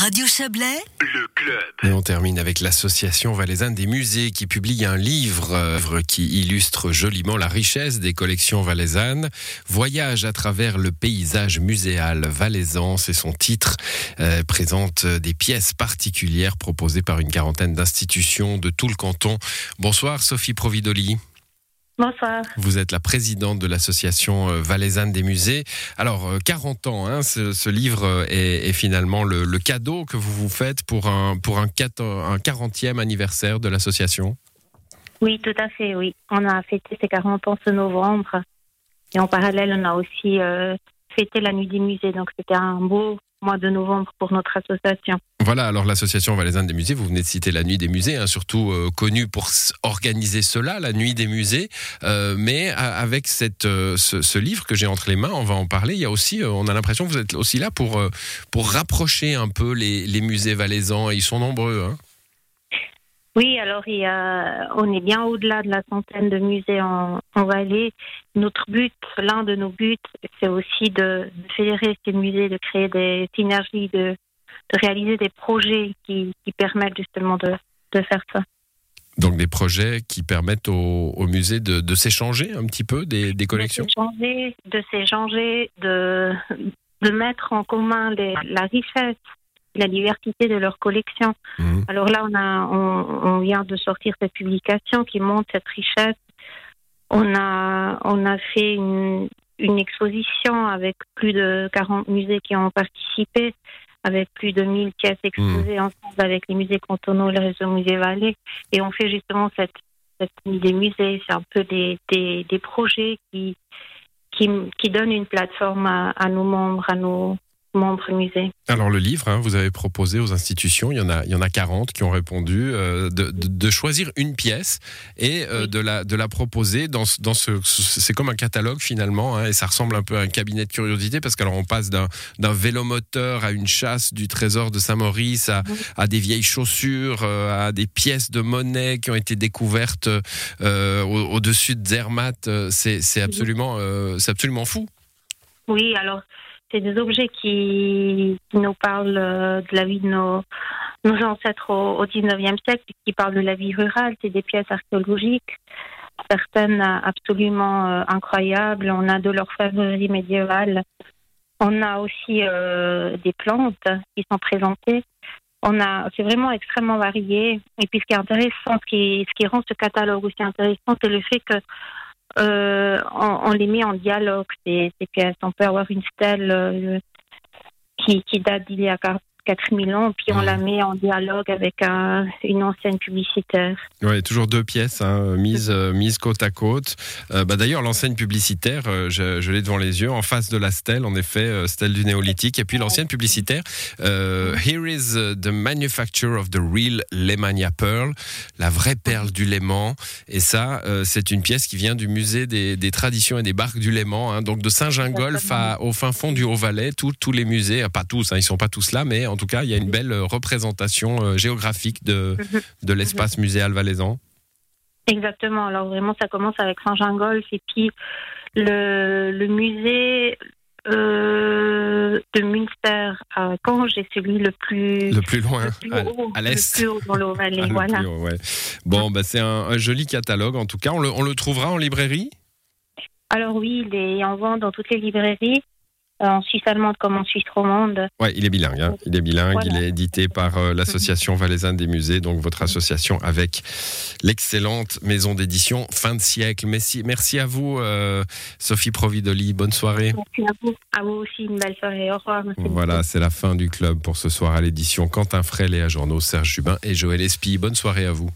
Radio Chablais, le club. Et on termine avec l'association valaisanne des musées qui publie un livre, euh, œuvre qui illustre joliment la richesse des collections valaisannes. Voyage à travers le paysage muséal valaisan, c'est son titre, euh, présente des pièces particulières proposées par une quarantaine d'institutions de tout le canton. Bonsoir Sophie Providoli. Bonsoir. Vous êtes la présidente de l'association euh, valaisanne des musées. Alors, euh, 40 ans, hein, ce, ce livre euh, est, est finalement le, le cadeau que vous vous faites pour un, pour un, quat- un 40e anniversaire de l'association? Oui, tout à fait, oui. On a fêté ses 40 ans ce novembre. Et en parallèle, on a aussi euh, fêté la nuit des musées. Donc, c'était un beau mois de novembre pour notre association. Voilà, alors l'association valaisanne des musées, vous venez de citer la nuit des musées, hein, surtout euh, connue pour organiser cela, la nuit des musées. Euh, mais avec cette, euh, ce, livre que j'ai entre les mains, on va en parler. Il y a aussi, on a l'impression que vous êtes aussi là pour, pour rapprocher un peu les, les musées valaisans. Et ils sont nombreux. Hein. Oui, alors, il y a, on est bien au-delà de la centaine de musées en, en Valais. Notre but, l'un de nos buts, c'est aussi de, de fédérer ces musées, de créer des synergies, de, de réaliser des projets qui, qui permettent justement de, de faire ça. Donc des projets qui permettent aux, aux musées de, s'échanger un petit peu des, des collections? De s'échanger, de s'échanger, de, de mettre en commun les- la richesse, la diversité de leurs collections. Mhm. Alors là, on, a, on, on vient de sortir cette publication qui montre cette richesse. On a, on a fait une, une exposition avec plus de 40 musées qui ont participé, avec plus de 1000 pièces exposées ensemble avec les musées cantonaux, le réseau Musée Valais. Et on fait justement cette, cette des musées. C'est un peu des, des, des projets qui, qui, qui donnent une plateforme à, à nos membres, à nos Alors le livre, hein, vous avez proposé aux institutions, il y en a, il y en a 40 qui ont répondu, euh, de, de- de choisir une pièce et euh, de, la, de la proposer dans, dans ce... ce- C'est comme un catalogue finalement, hein, et ça ressemble un peu à un cabinet de curiosité, parce qu'alors on passe d'un vélomoteur à une chasse du trésor de Saint-Maurice, à, à des vieilles chaussures, euh, à des pièces de monnaie qui ont été découvertes euh, au- au-dessus de Zermatt. C'est absolument, c'est absolument fou. Oui, alors c'est des objets qui, nous parlent euh, de la vie de nos, ancêtres au, au 19e siècle, qui parlent de la vie rurale. C'est des pièces archéologiques, certaines absolument euh, incroyables. On a de l'orfèvrerie médiévale. On a aussi euh, des plantes qui sont présentées. On a, c'est vraiment extrêmement varié. Et puis, ce qui est intéressant, ce qui rend ce catalogue aussi intéressant, c'est le fait que euh, on, on les met en dialogue, ces, ces pièces. On peut avoir une stèle euh, qui, qui date d'il y a 4000 ans, puis on la met en dialogue avec un- une ancienne publicitaire. Oui, toujours deux pièces hein, mises, euh, mises côte à côte. Euh, bah, D'ailleurs, l'enseigne publicitaire, euh, je, je l'ai devant les yeux, en face de la stèle, en effet, stèle du néolithique. Et puis l'ancienne publicitaire, Here is the manufacture of the real Lemania Pearl, la vraie perle du Léman. Et ça, c'est une pièce qui vient du musée des, des traditions et des barques du Léman, hein, donc de Saint-Gingolph à- au fin fond du Haut-Valais. Tous- les musées, euh, pas tous, hein, ils sont pas tous là, mais en tout cas, il y a une belle euh, représentation euh, géographique de, Mhm. de l'espace muséal valaisan. Exactement. Alors vraiment, ça commence avec Saint-Gingolph et puis le, le musée euh, de Münster à Caen, c'est celui le plus, Le plus loin, le plus à, haut, à le l'est. dans le. Ah, le voilà. haut, ouais. Bon, bah, c'est un, un joli catalogue en tout cas. On le, on le trouvera en librairie? Alors oui, il est en vente dans toutes les librairies, en Suisse allemande comme en Suisse romande. Ouais, il est bilingue. hein. Il est bilingue. Voilà. Il est édité par euh, l'association valaisanne des musées, donc votre association avec l'excellente maison d'édition fin de siècle. Merci, merci à vous, euh, Sophie Providoli. Bonne soirée. Merci à vous. À vous aussi, une belle soirée. Au revoir. Merci Voilà, c'est la fin du club pour ce soir à l'édition. Quentin Frel et à journaux, Serge Jubin et Joël Espy. Bonne soirée à vous.